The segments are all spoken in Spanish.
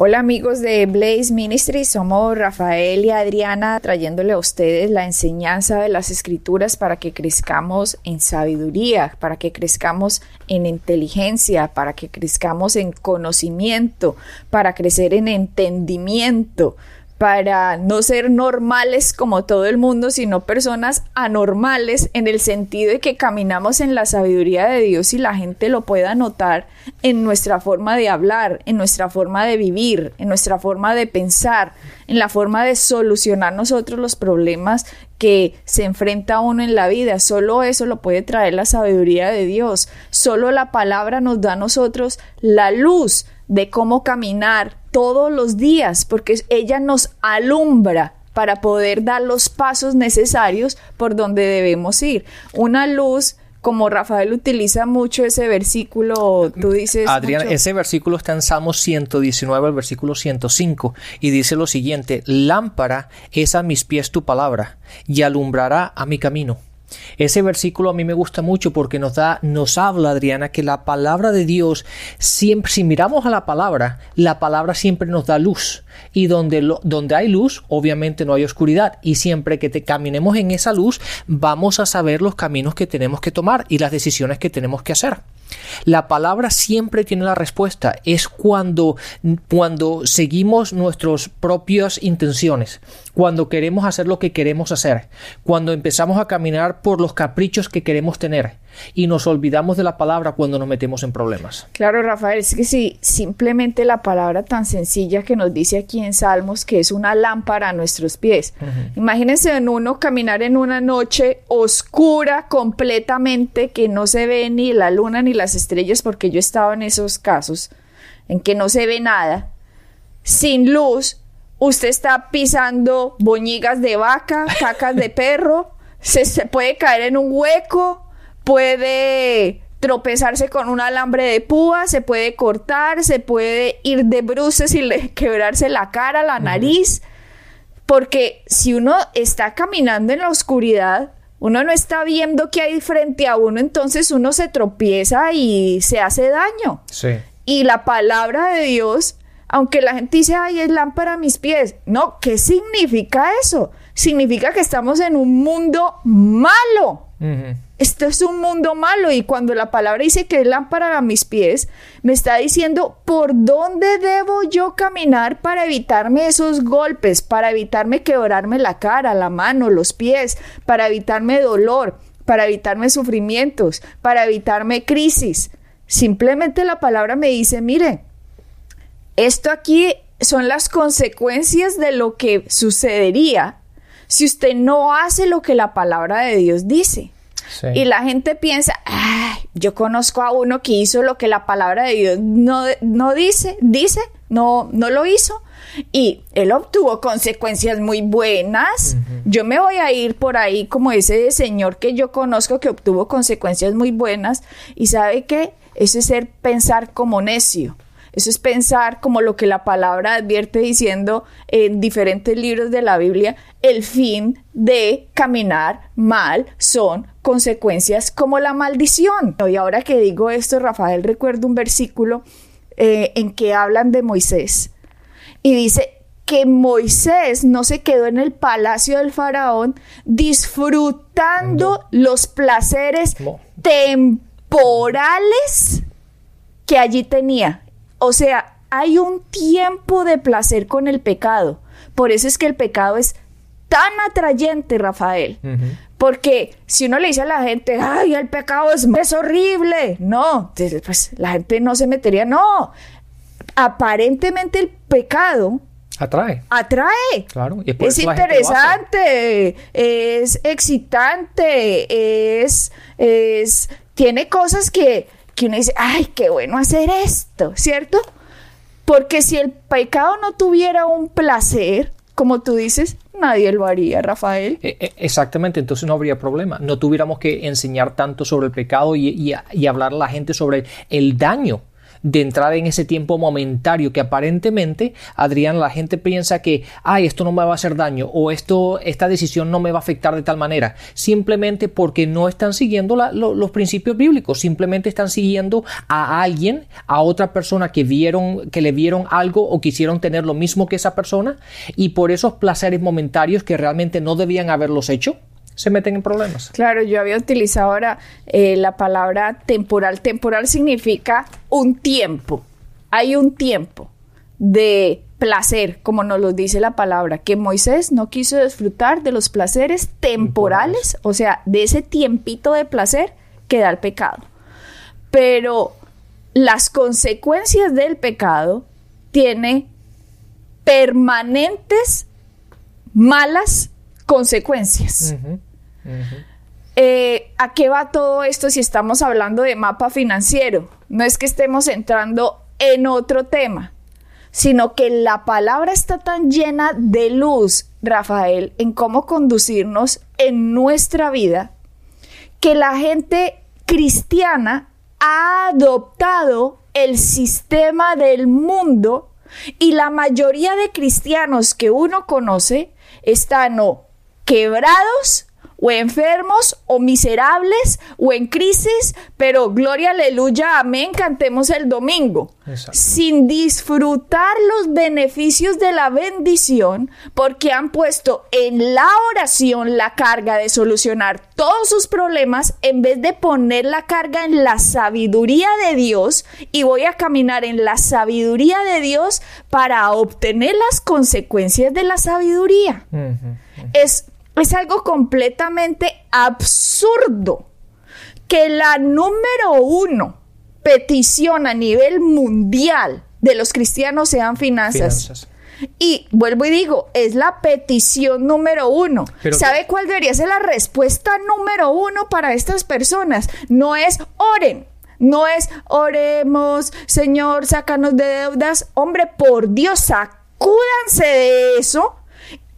Hola amigos de Blaze Ministries, somos Rafael y Adriana trayéndole a ustedes la enseñanza de las escrituras para que crezcamos en sabiduría, para que crezcamos en inteligencia, para que crezcamos en conocimiento, para crecer en entendimiento, para no ser normales como todo el mundo, sino personas anormales en el sentido de que caminamos en la sabiduría de Dios y la gente lo pueda notar en nuestra forma de hablar, en nuestra forma de vivir, en nuestra forma de pensar, en la forma de solucionar nosotros los problemas que se enfrenta uno en la vida. Solo eso lo puede traer la sabiduría de Dios. Solo la palabra nos da a nosotros la luz de cómo caminar todos los días, porque ella nos alumbra para poder dar los pasos necesarios por donde debemos ir. Una luz como Rafael utiliza mucho ese versículo, tú dices... Adrián, ese versículo está en Salmos 119, el versículo 105, y dice lo siguiente, lámpara es a mis pies tu palabra, y alumbrará a mi camino. Ese versículo a mí me gusta mucho porque nos da, nos habla, Adriana, que la palabra de Dios siempre, si miramos a la palabra, la palabra siempre nos da luz. Y donde, donde hay luz, obviamente no hay oscuridad. Y siempre que te caminemos en esa luz, vamos a saber los caminos que tenemos que tomar y las decisiones que tenemos que hacer. La palabra siempre tiene la respuesta. Es cuando, cuando seguimos nuestras propias intenciones, cuando queremos hacer lo que queremos hacer, cuando empezamos a caminar por los caprichos que queremos tener y nos olvidamos de la palabra cuando nos metemos en problemas. Claro, Rafael, es que si simplemente la palabra tan sencilla que nos dice aquí en Salmos que es una lámpara a nuestros pies. Imagínense en uno caminar en una noche oscura completamente que no se ve ni la luna ni las estrellas porque yo estaba en esos casos en que no se ve nada, sin luz, usted está pisando boñigas de vaca, cacas de perro, se, se puede caer en un hueco, puede tropezarse con un alambre de púa, se puede cortar, se puede ir de bruces y quebrarse la cara, la nariz, porque si uno está caminando en la oscuridad, uno no está viendo qué hay frente a uno, entonces uno se tropieza y se hace daño. Y la palabra de Dios, aunque la gente dice, ay, es lámpara a mis pies, no, ¿qué significa eso? Significa que estamos en un mundo malo. Esto es un mundo malo y cuando la palabra dice que es lámpara a mis pies, me está diciendo por dónde debo yo caminar para evitarme esos golpes, para evitarme quebrarme la cara, la mano, los pies, para evitarme dolor, para evitarme sufrimientos, para evitarme crisis. Simplemente la palabra me dice, mire, esto aquí son las consecuencias de lo que sucedería si usted no hace lo que la palabra de Dios dice. Y la gente piensa, yo conozco a uno que hizo lo que la palabra de Dios no, no dice, dice, no, no lo hizo. Y él obtuvo consecuencias muy buenas. Yo me voy a ir por ahí como ese señor que yo conozco que obtuvo consecuencias muy buenas. Y sabe qué? Eso es ser pensar como necio. Eso es pensar como lo que la palabra advierte diciendo en diferentes libros de la Biblia, el fin de caminar mal son consecuencias como la maldición. Y ahora que digo esto, Rafael, recuerdo un versículo eh, en que hablan de Moisés y dice que Moisés no se quedó en el palacio del faraón disfrutando los placeres temporales que allí tenía. O sea, hay un tiempo de placer con el pecado. Por eso es que el pecado es tan atrayente, Rafael. Porque si uno le dice a la gente, ay, el pecado es, es horrible, no, pues la gente no se metería, no. Aparentemente el pecado Atrae. Atrae. Claro. es interesante, es excitante, es, es, tiene cosas que, que uno dice, ay, qué bueno hacer esto, ¿cierto? Porque si el pecado no tuviera un placer, como tú dices, nadie lo haría, Rafael. E- e- Exactamente, entonces no habría problema. No tuviéramos que enseñar tanto sobre el pecado y, y- y hablar a la gente sobre el daño de entrar en ese tiempo momentario que aparentemente, Adrián, la gente piensa que, ay, esto no me va a hacer daño o esto, esta decisión no me va a afectar de tal manera, simplemente porque no están siguiendo los principios bíblicos, simplemente están siguiendo a alguien, a otra persona que vieron, que le vieron algo o quisieron tener lo mismo que esa persona y por esos placeres momentarios que realmente no debían haberlos hecho, se meten en problemas. Claro, yo había utilizado ahora eh, la palabra temporal. Temporal significa un tiempo. Hay un tiempo de placer, como nos lo dice la palabra, que Moisés no quiso disfrutar de los placeres temporales, o sea, de ese tiempito de placer que da el pecado. Pero las consecuencias del pecado tiene permanentes malas consecuencias. Eh, ¿A qué va todo esto si estamos hablando de mapa financiero? No es que estemos entrando en otro tema, sino que la palabra está tan llena de luz, Rafael, en cómo conducirnos en nuestra vida, que la gente cristiana ha adoptado el sistema del mundo y la mayoría de cristianos que uno conoce están quebrados o enfermos o miserables o en crisis, pero gloria, aleluya, amén, cantemos el domingo, Exacto. sin disfrutar los beneficios de la bendición, porque han puesto en la oración la carga de solucionar todos sus problemas en vez de poner la carga en la sabiduría de Dios y voy a caminar en la sabiduría de Dios para obtener las consecuencias de la sabiduría. Es es algo completamente absurdo que la número uno petición a nivel mundial de los cristianos sean finanzas. Finanzas. Y vuelvo y digo, es la petición número uno. Pero- ¿Sabe cuál debería ser la respuesta número uno para estas personas? No es oren. No es oremos, Señor, sácanos de deudas. Hombre, por Dios, sacúdanse de eso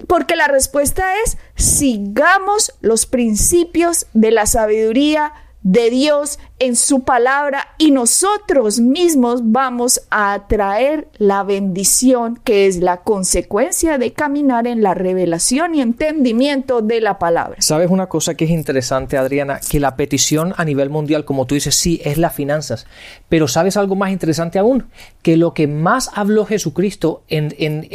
porque la respuesta es sigamos los principios de la sabiduría de Dios en su palabra y nosotros mismos vamos a atraer la bendición que es la consecuencia de caminar en la revelación y entendimiento de la palabra. ¿Sabes una cosa que es interesante, Adriana? Que la petición a nivel mundial, como tú dices, sí, es las finanzas. Pero ¿sabes algo más interesante aún? Que lo que más habló Jesucristo en, en-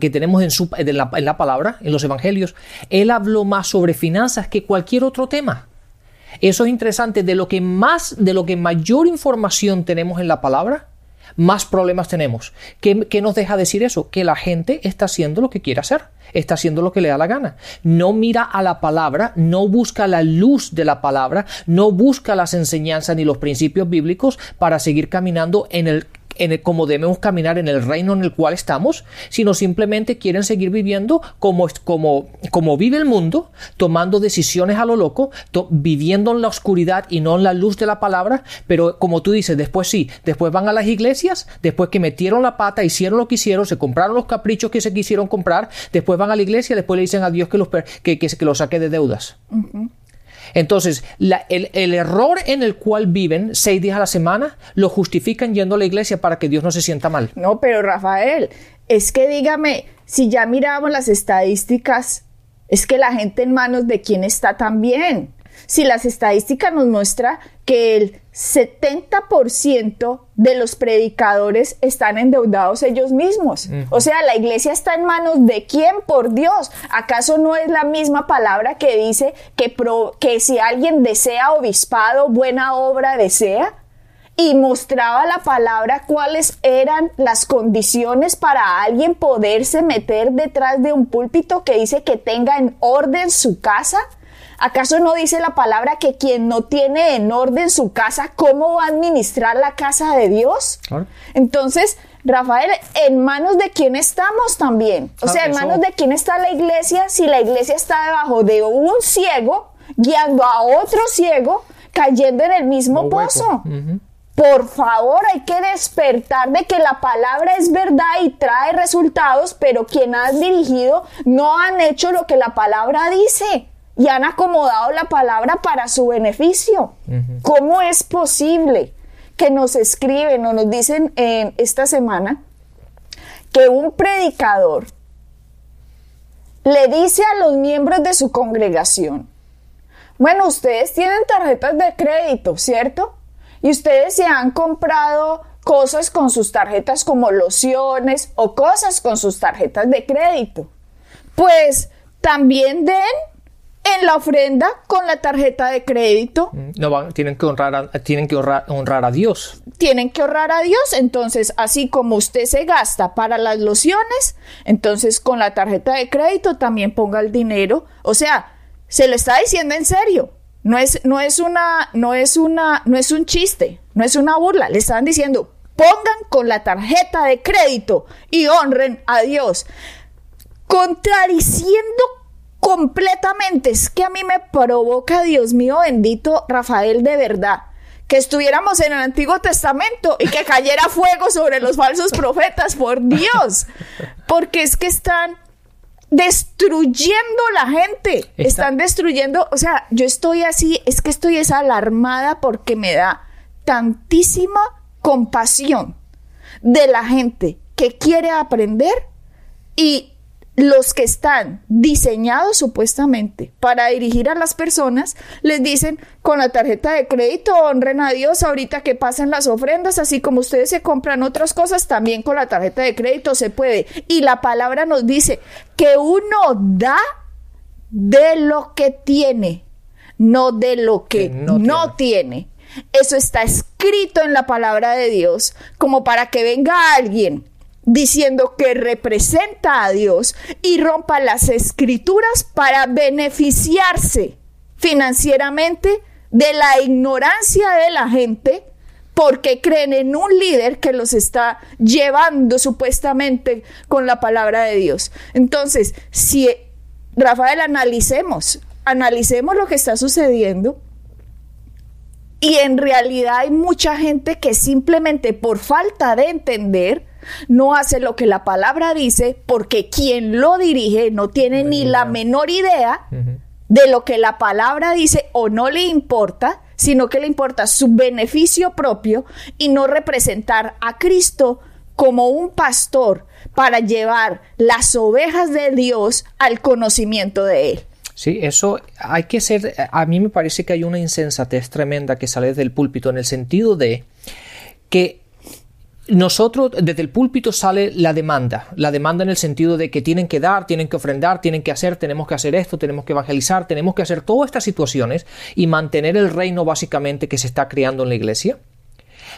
que tenemos en, su, en la palabra, en los evangelios, Él habló más sobre finanzas que cualquier otro tema. Eso es interesante. De lo que más, de lo que mayor información tenemos en la palabra, más problemas tenemos. ¿Qué, qué nos deja decir eso? Que la gente está haciendo lo que quiere hacer, está haciendo lo que le da la gana. No mira a la palabra, no busca la luz de la palabra, no busca las enseñanzas ni los principios bíblicos para seguir caminando en el en el- como debemos caminar en el reino en el cual estamos, sino simplemente quieren seguir viviendo como, como, como vive el mundo, tomando decisiones a lo loco, viviendo en la oscuridad y no en la luz de la palabra, pero como tú dices, después sí, después van a las iglesias, después que metieron la pata, hicieron lo que hicieron, se compraron los caprichos que se quisieron comprar, después van a la iglesia, después le dicen a Dios que los, que, que los saque de deudas. Entonces, el, el error en el cual viven seis días a la semana lo justifican yendo a la iglesia para que Dios no se sienta mal. No, pero Rafael, es que dígame, si ya miramos las estadísticas, es que la gente en manos de quién está también. Si las estadísticas nos muestra que el 70% de los predicadores están endeudados ellos mismos. O sea, la iglesia está en manos de quién, por Dios. ¿Acaso no es la misma palabra que dice que, pro- que si alguien desea obispado, buena obra desea? y mostraba la palabra cuáles eran las condiciones para alguien poderse meter detrás de un púlpito que dice que tenga en orden su casa. ¿Acaso no dice la palabra que quien no tiene en orden su casa, cómo va a administrar la casa de Dios? Claro. Entonces, Rafael, ¿en manos de quién estamos también? O Ah, sea, ¿en eso- manos de quién está la iglesia si la iglesia está debajo de un ciego guiando a otro ciego cayendo en el mismo No pozo? Por favor, hay que despertar de que la palabra es verdad y trae resultados, pero quien has dirigido no han hecho lo que la palabra dice y han acomodado la palabra para su beneficio. ¿Cómo es posible que nos escriben o nos dicen en esta semana que un predicador le dice a los miembros de su congregación, bueno, ustedes tienen tarjetas de crédito, ¿cierto? Y ustedes se han comprado cosas con sus tarjetas como lociones o cosas con sus tarjetas de crédito. Pues también den en la ofrenda con la tarjeta de crédito. Mm, no van, tienen que honrar a, tienen que honrar, a Dios. Tienen que honrar a Dios, entonces así como usted se gasta para las lociones, entonces con la tarjeta de crédito también ponga el dinero, o sea, se lo está diciendo en serio. No es, no es una, no es una, no es un chiste, no es una burla. Le están diciendo, pongan con la tarjeta de crédito y honren a Dios. Contradiciendo completamente. Es que a mí me provoca, Dios mío bendito, Rafael, de verdad, que estuviéramos en el Antiguo Testamento y que cayera fuego sobre los falsos profetas, por Dios. Porque es que están destruyendo la gente. Están destruyendo, o sea, yo estoy así, es que estoy esa alarmada porque me da tantísima compasión de la gente que quiere aprender y los que están diseñados supuestamente para dirigir a las personas les dicen con la tarjeta de crédito honren a Dios ahorita que pasen las ofrendas, así como ustedes se compran otras cosas, también con la tarjeta de crédito se puede. Y la palabra nos dice que uno da de lo que tiene, no de lo que, no, tiene. Eso está escrito en la palabra de Dios, como para que venga alguien diciendo que representa a Dios y rompa las escrituras para beneficiarse financieramente de la ignorancia de la gente porque creen en un líder que los está llevando supuestamente con la palabra de Dios. Entonces, si Rafael analicemos, analicemos lo que está sucediendo y en realidad hay mucha gente que simplemente por falta de entender no hace lo que la palabra dice porque quien lo dirige no tiene ni la menor idea de lo que la palabra dice o no le importa, sino que le importa su beneficio propio y no representar a Cristo como un pastor para llevar las ovejas de Dios al conocimiento de Él. Sí, eso hay que ser, a mí me parece que hay una insensatez tremenda que sale del púlpito en el sentido de que nosotros, desde el púlpito sale la demanda, la demanda en el sentido de que tienen que dar, tienen que ofrendar, tienen que hacer, tenemos que hacer esto, tenemos que evangelizar, tenemos que hacer todas estas situaciones y mantener el reino básicamente que se está creando en la iglesia.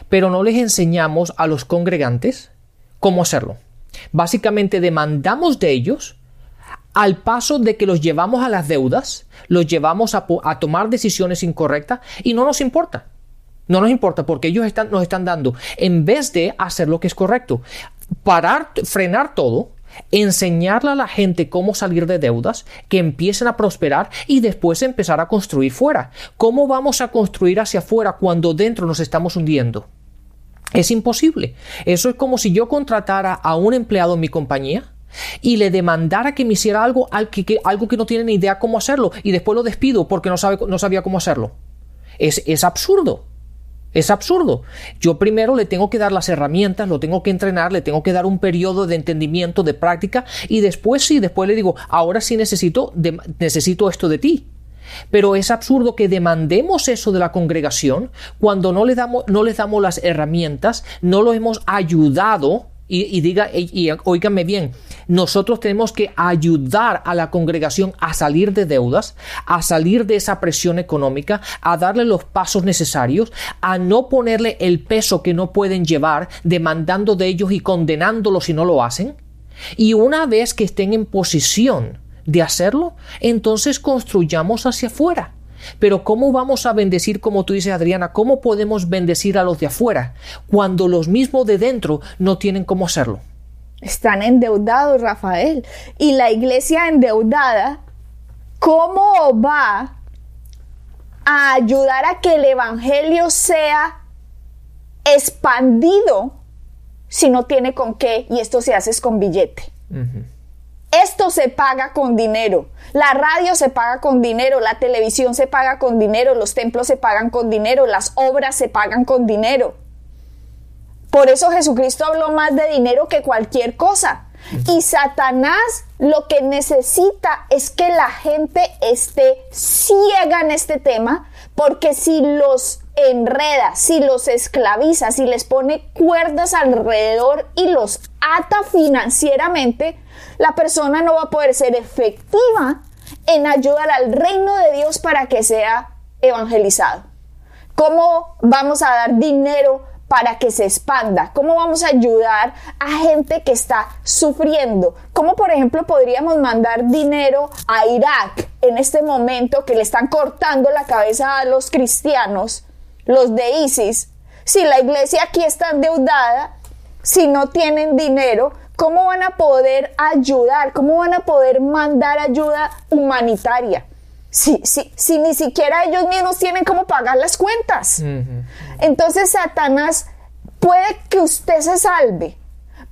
Pero no les enseñamos a los congregantes cómo hacerlo. Básicamente demandamos de ellos al paso de que los llevamos a las deudas, los llevamos a, a tomar decisiones incorrectas y no nos importa. No nos importa porque ellos nos están dando, en vez de hacer lo que es correcto, parar, frenar todo, enseñarle a la gente cómo salir de deudas, que empiecen a prosperar y después empezar a construir fuera. ¿Cómo vamos a construir hacia afuera cuando dentro nos estamos hundiendo? Es imposible. Eso es como si yo contratara a un empleado en mi compañía y le demandara que me hiciera algo, algo que no tiene ni idea cómo hacerlo y después lo despido porque no, sabe, no sabía cómo hacerlo. Es absurdo. Es absurdo. Yo primero le tengo que dar las herramientas, lo tengo que entrenar, le tengo que dar un periodo de entendimiento, de práctica, y después sí, después le digo, ahora sí necesito, necesito esto de ti. Pero es absurdo que demandemos eso de la congregación cuando no le damos, no les damos las herramientas, no lo hemos ayudado y, diga, y, bien, nosotros tenemos que ayudar a la congregación a salir de deudas, a salir de esa presión económica, a darle los pasos necesarios, a no ponerle el peso que no pueden llevar, demandando de ellos y condenándolos si no lo hacen. Y una vez que estén en posición de hacerlo, entonces construyamos hacia afuera. Pero ¿cómo vamos a bendecir, como tú dices, Adriana? ¿Cómo podemos bendecir a los de afuera cuando los mismos de dentro no tienen cómo hacerlo? Están endeudados, Rafael. Y la iglesia endeudada, ¿cómo va a ayudar a que el Evangelio sea expandido si no tiene con qué y esto se hace con billete. Esto se paga con dinero. La radio se paga con dinero, la televisión se paga con dinero, los templos se pagan con dinero, las obras se pagan con dinero. Por eso Jesucristo habló más de dinero que cualquier cosa. Y Satanás lo que necesita es que la gente esté ciega en este tema, porque si los enreda, si los esclaviza, si les pone cuerdas alrededor y los ata financieramente, la persona no va a poder ser efectiva en ayudar al reino de Dios para que sea evangelizado. ¿Cómo vamos a dar dinero para que se expanda? ¿Cómo vamos a ayudar a gente que está sufriendo? ¿Cómo, por ejemplo, podríamos mandar dinero a Irak en este momento que le están cortando la cabeza a los cristianos, los de ISIS? Si la iglesia aquí está endeudada, si no tienen dinero, ¿cómo van a poder ayudar? ¿Cómo van a poder mandar ayuda humanitaria? Si, si, si ni siquiera ellos mismos tienen cómo pagar las cuentas. Entonces Satanás puede que usted se salve,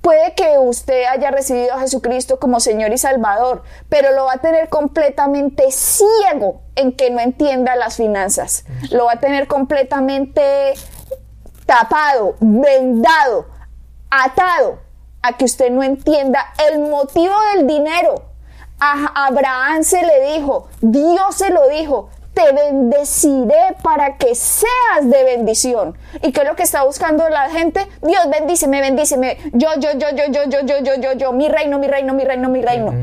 puede que usted haya recibido a Jesucristo como Señor y Salvador, pero lo va a tener completamente ciego en que no entienda las finanzas. Lo va a tener completamente tapado, vendado, atado a que usted no entienda el motivo del dinero. A Abraham se le dijo, Dios se lo dijo, te bendeciré para que seas de bendición. ¿Y qué es lo que está buscando la gente? Dios bendíceme, bendíceme. Yo, yo, yo, yo, yo, yo, yo, yo, yo, yo, mi reino, mi reino, mi reino, mi reino.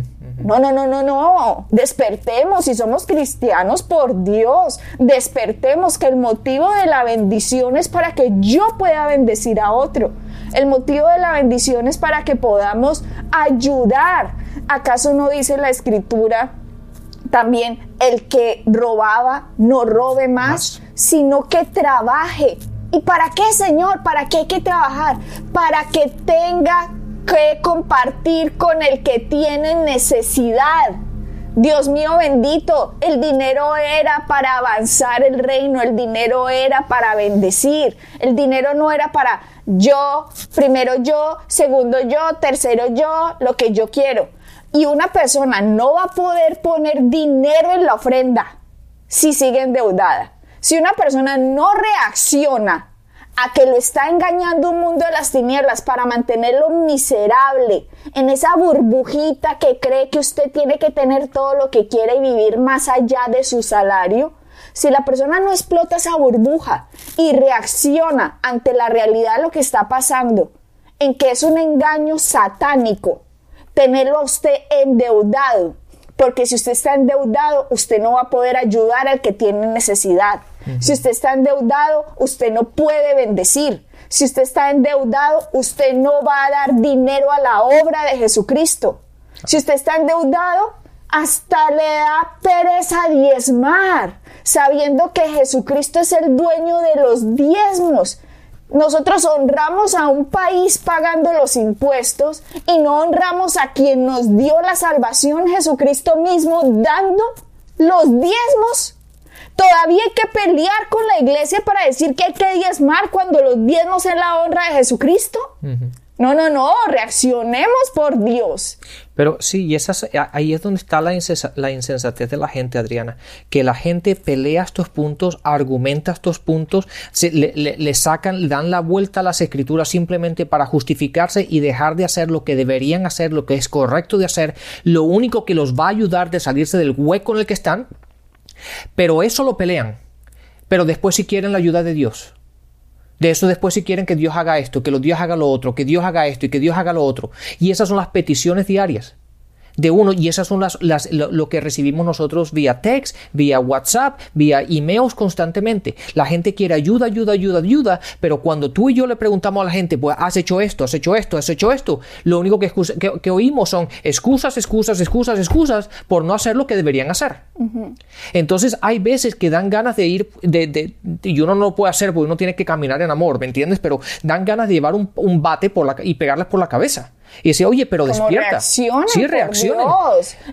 No, no, no, no, no. Despertemos si somos cristianos por Dios. Despertemos que el motivo de la bendición es para que yo pueda bendecir a otro. El motivo de la bendición es para que podamos ayudar. ¿Acaso no dice la escritura también el que robaba no robe más, sino que trabaje? ¿Y para qué, Señor? ¿Para qué hay que trabajar? Para que tenga que compartir con el que tiene necesidad. Dios mío bendito, el dinero era para avanzar el reino, el dinero era para bendecir, el dinero no era para yo, primero yo, segundo yo, tercero yo, lo que yo quiero. Y una persona no va a poder poner dinero en la ofrenda si sigue endeudada. Si una persona no reacciona a que lo está engañando un mundo de las tinieblas para mantenerlo miserable en esa burbujita que cree que usted tiene que tener todo lo que quiere y vivir más allá de su salario, si la persona no explota esa burbuja y reacciona ante la realidad de lo que está pasando, en que es un engaño satánico, tenerlo a usted endeudado, porque si usted está endeudado, usted no va a poder ayudar al que tiene necesidad. Si usted está endeudado, usted no puede bendecir. Si usted está endeudado, usted no va a dar dinero a la obra de Jesucristo. Si usted está endeudado, hasta le da pereza diezmar, sabiendo que Jesucristo es el dueño de los diezmos. Nosotros honramos a un país pagando los impuestos y no honramos a quien nos dio la salvación, Jesucristo mismo, dando los diezmos. Todavía hay que pelear con la iglesia para decir que hay que diezmar cuando los diezmos es la honra de Jesucristo. No, no, no, reaccionemos por Dios. Pero sí, y esas, ahí es donde está la, insensatez de la gente, Adriana. Que la gente pelea estos puntos, argumenta estos puntos, se, le, le, sacan, le dan la vuelta a las escrituras simplemente para justificarse y dejar de hacer lo que deberían hacer, lo que es correcto de hacer. Lo único que los va a ayudar de salirse del hueco en el que están. Pero eso lo pelean. Pero después si quieren la ayuda de Dios. De eso después si quieren que Dios haga esto, que Dios haga lo otro, que Dios haga esto y que Dios haga lo otro. Y esas son las peticiones diarias de uno y esas son las, las lo, que recibimos nosotros vía text, vía WhatsApp, vía emails constantemente. La gente quiere ayuda, ayuda, ayuda, ayuda, pero cuando tú y yo le preguntamos a la gente, pues has hecho esto, has hecho esto, has hecho esto, lo único que, que, oímos son excusas, excusas, excusas, excusas por no hacer lo que deberían hacer. Entonces hay veces que dan ganas de ir, de, de, y uno no lo puede hacer porque uno tiene que caminar en amor, ¿me entiendes? Pero dan ganas de llevar un, un bate por la, y pegarles por la cabeza. Y decía, oye, pero despierta. Reacciona, sí, reacciona.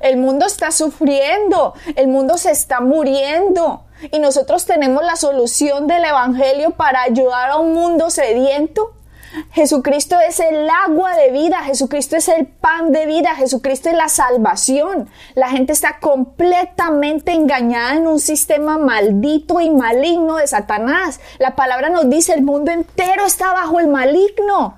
El mundo está sufriendo, el mundo se está muriendo. y nosotros tenemos la solución del Evangelio para ayudar a un mundo sediento. Jesucristo es el agua de vida, Jesucristo es el pan de vida, Jesucristo es la salvación. La gente está completamente engañada en un sistema maldito y maligno de Satanás. La palabra nos dice el mundo entero está bajo el maligno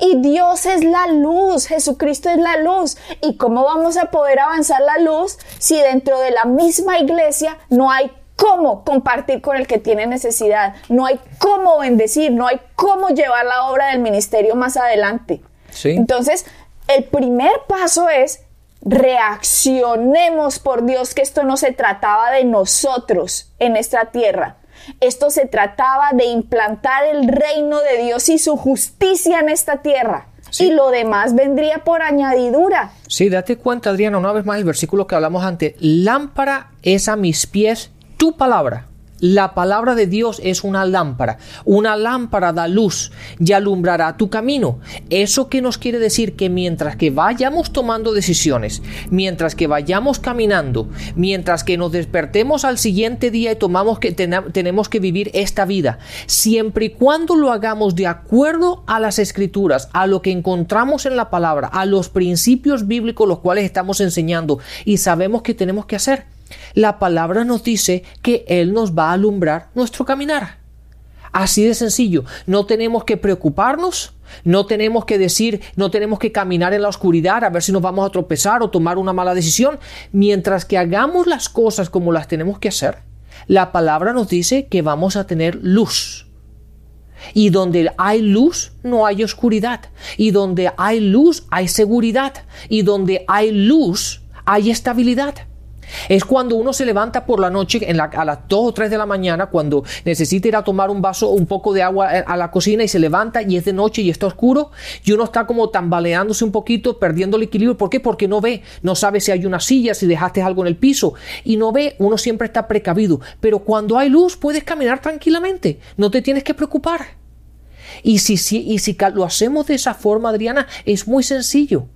y Dios es la luz, Jesucristo es la luz. ¿Y cómo vamos a poder avanzar la luz si dentro de la misma iglesia no hay cómo compartir con el que tiene necesidad, no hay cómo bendecir, no hay cómo llevar la obra del ministerio más adelante. Entonces, el primer paso es reaccionemos por Dios que esto no se trataba de nosotros en esta tierra. Esto se trataba de implantar el reino de Dios y su justicia en esta tierra. Y lo demás vendría por añadidura. Sí, date cuenta, Adriana, una vez más el versículo que hablamos antes. Lámpara es a mis pies tu palabra. La palabra de Dios es una lámpara. Una lámpara da luz y alumbrará tu camino. Eso que nos quiere decir que mientras que vayamos tomando decisiones, mientras que vayamos caminando, mientras que nos despertemos al siguiente día y tomamos que tenemos que vivir esta vida, siempre y cuando lo hagamos de acuerdo a las escrituras, a lo que encontramos en la palabra, a los principios bíblicos los cuales estamos enseñando y sabemos que tenemos que hacer la palabra nos dice que Él nos va a alumbrar nuestro caminar. Así de sencillo, no tenemos que preocuparnos, no tenemos que decir, no tenemos que caminar en la oscuridad a ver si nos vamos a tropezar o tomar una mala decisión. Mientras que hagamos las cosas como las tenemos que hacer, la palabra nos dice que vamos a tener luz. Y donde hay luz, no hay oscuridad. Y donde hay luz, hay seguridad. Y donde hay luz, hay estabilidad. Es cuando uno se levanta por la noche a las 2 o 3 de la mañana, cuando necesita ir a tomar un vaso, un poco de agua eh, a la cocina y se levanta y es de noche y está oscuro y uno está como tambaleándose un poquito, perdiendo el equilibrio. ¿Por qué? Porque no ve, no sabe si hay una silla, si dejaste algo en el piso y no ve, uno siempre está precavido. Pero cuando hay luz puedes caminar tranquilamente, no te tienes que preocupar. Y si, si, y si lo hacemos de esa forma, Adriana, es muy sencillo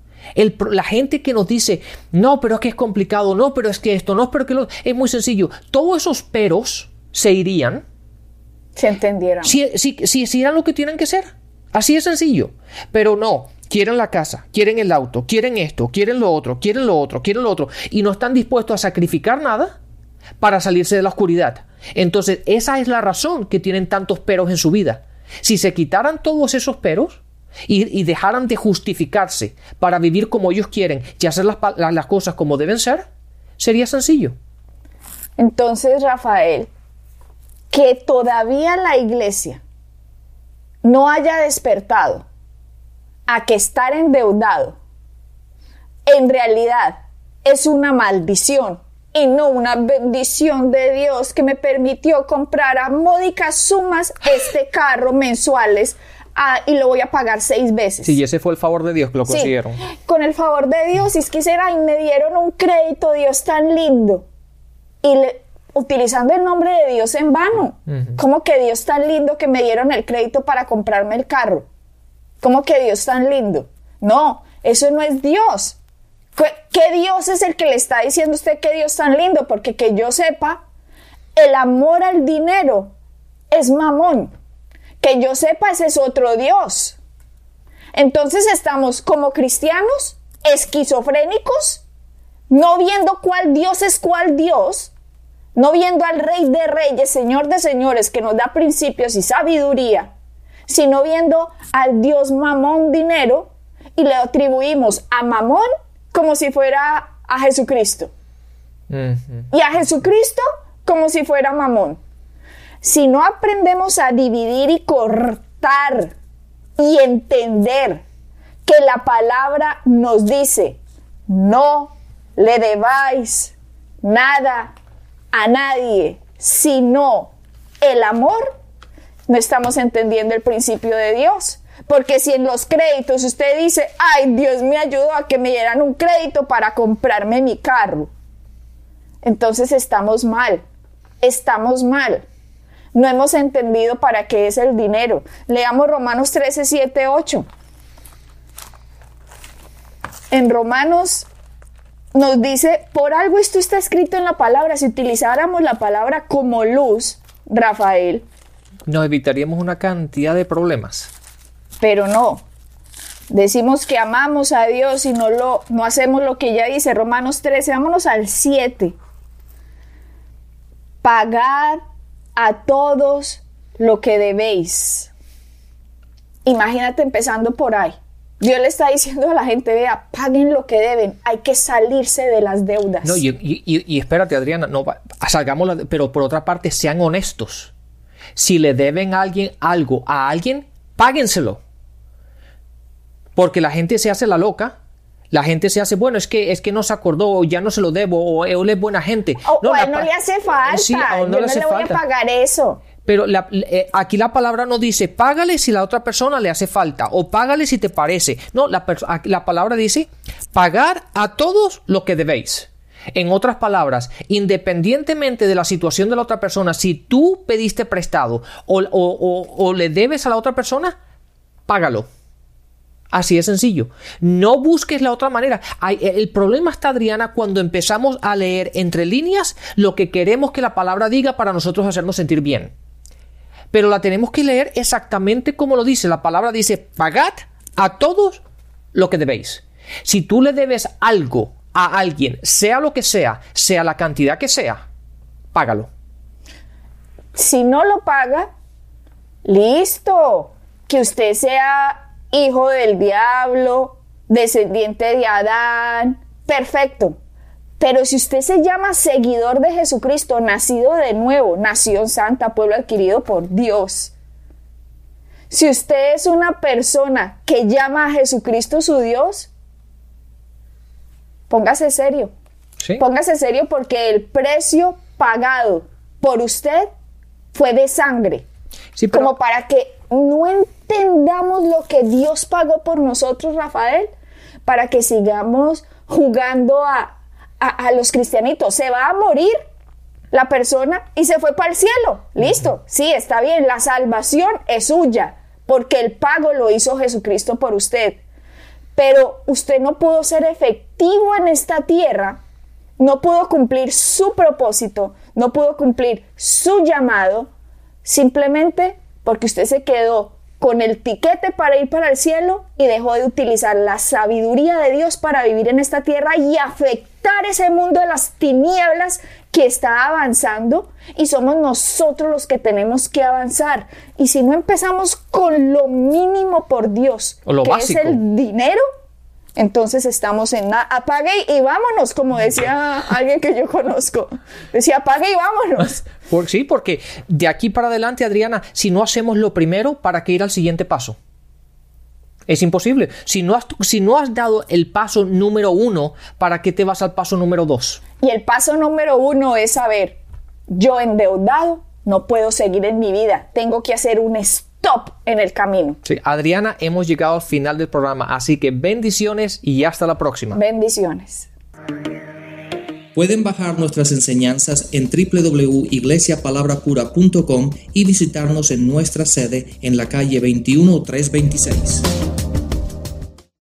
la gente que nos dice, no, pero es que es complicado, no, pero es que esto, no, pero que lo... Es muy sencillo. Todos esos peros se irían. Se entendieran. Si, si, si hicieran lo que tienen que ser. Así es sencillo. Pero no, quieren la casa, quieren el auto, quieren esto, quieren lo otro, quieren lo otro, quieren lo otro, y no están dispuestos a sacrificar nada para salirse de la oscuridad. Entonces, esa es la razón que tienen tantos peros en su vida. Si se quitaran todos esos peros, y, dejaran de justificarse para vivir como ellos quieren y hacer las, las cosas como deben ser, sería sencillo. Entonces, Rafael, que todavía la iglesia no haya despertado a que estar endeudado en realidad es una maldición y no una bendición de Dios que me permitió comprar a módicas sumas este carro mensuales Ah, y lo voy a pagar seis veces. Sí, y ese fue el favor de Dios que lo consiguieron. Con el favor de Dios, y es que será, y me dieron un crédito, Dios tan lindo. Y utilizando el nombre de Dios en vano. Como que Dios tan lindo que me dieron el crédito para comprarme el carro. Como que Dios tan lindo. No, eso no es Dios. ¿Qué Dios es el que le está diciendo a usted que Dios tan lindo? Porque que yo sepa, el amor al dinero es mamón. Que yo sepa, ese es otro Dios. Entonces estamos como cristianos esquizofrénicos, no viendo cuál Dios es cuál Dios, no viendo al Rey de Reyes, Señor de Señores, que nos da principios y sabiduría, sino viendo al Dios Mamón dinero y le atribuimos a Mamón como si fuera a Jesucristo. Y a Jesucristo como si fuera Mamón. Si no aprendemos a dividir y cortar y entender que la palabra nos dice, no le debáis nada a nadie, sino el amor, no estamos entendiendo el principio de Dios. Porque si en los créditos usted dice, ay, Dios me ayudó a que me dieran un crédito para comprarme mi carro, entonces estamos mal, estamos mal no hemos entendido para qué es el dinero. Leamos Romanos 13, 7, 8. En Romanos nos dice, por algo esto está escrito en la palabra, si utilizáramos la palabra como luz, Rafael. Nos evitaríamos una cantidad de problemas. Pero no. Decimos que amamos a Dios y no, lo, no hacemos lo que ya dice Romanos 13. Vámonos al 7. Pagad a todos lo que debéis. Imagínate empezando por ahí. Dios le está diciendo a la gente, vea, paguen lo que deben, hay que salirse de las deudas. No, y, espérate, Adriana, no, salgamos, pero por otra parte, sean honestos. Si le deben a alguien algo a alguien, páguenselo. Porque la gente se hace la loca. La gente se hace, bueno, es que, es que no se acordó, ya no se lo debo, o él es buena gente. O, no, no le hace falta. Yo no le, voy a pagar eso. Pero eh, aquí la palabra no dice págale si la otra persona le hace falta o págale si te parece. No, la, la palabra dice pagar a todos lo que debéis. En otras palabras, independientemente de la situación de la otra persona, si tú pediste prestado o, o le debes a la otra persona, págalo. Así de sencillo. No busques la otra manera. el problema está, Adriana, cuando empezamos a leer entre líneas lo que queremos que la palabra diga para nosotros hacernos sentir bien pero la tenemos que leer exactamente como lo dice. La palabra dice, pagad a todos lo que debéis. Si tú le debes algo a alguien, sea lo que sea, sea la cantidad que sea, págalo. Si no lo paga, listo. Que usted sea hijo del diablo, descendiente de Adán, perfecto. Pero si usted se llama seguidor de Jesucristo, nacido de nuevo, nación santa, pueblo adquirido por Dios, si usted es una persona que llama a Jesucristo su Dios, póngase serio. Póngase serio porque el precio pagado por usted fue de sangre. Como para que no entendamos lo que Dios pagó por nosotros, Rafael, para que sigamos jugando a a, los cristianitos. Se va a morir la persona y se fue para el cielo. Listo. Sí, está bien. La salvación es suya porque el pago lo hizo Jesucristo por usted. Pero usted no pudo ser efectivo en esta tierra, no pudo cumplir su propósito, no pudo cumplir su llamado, simplemente porque usted se quedó con el tiquete para ir para el cielo y dejó de utilizar la sabiduría de Dios para vivir en esta tierra y afectar ese mundo de las tinieblas que está avanzando y somos nosotros los que tenemos que avanzar. Y si no empezamos con lo mínimo por Dios, que es el dinero, entonces estamos en apague y vámonos, como decía alguien que yo conozco. Decía apague y vámonos. sí, porque de aquí para adelante, Adriana, si no hacemos lo primero, ¿para qué ir al siguiente paso? Es imposible. Si no, has, si no has dado el paso número uno, ¿para qué te vas al paso número dos? Y el paso número uno es saber, yo endeudado no puedo seguir en mi vida. Tengo que hacer un stop en el camino. Sí, Adriana, hemos llegado al final del programa, así que bendiciones y hasta la próxima. Bendiciones. Pueden bajar nuestras enseñanzas en www.iglesiapalabracura.com y visitarnos en nuestra sede en la calle 21326.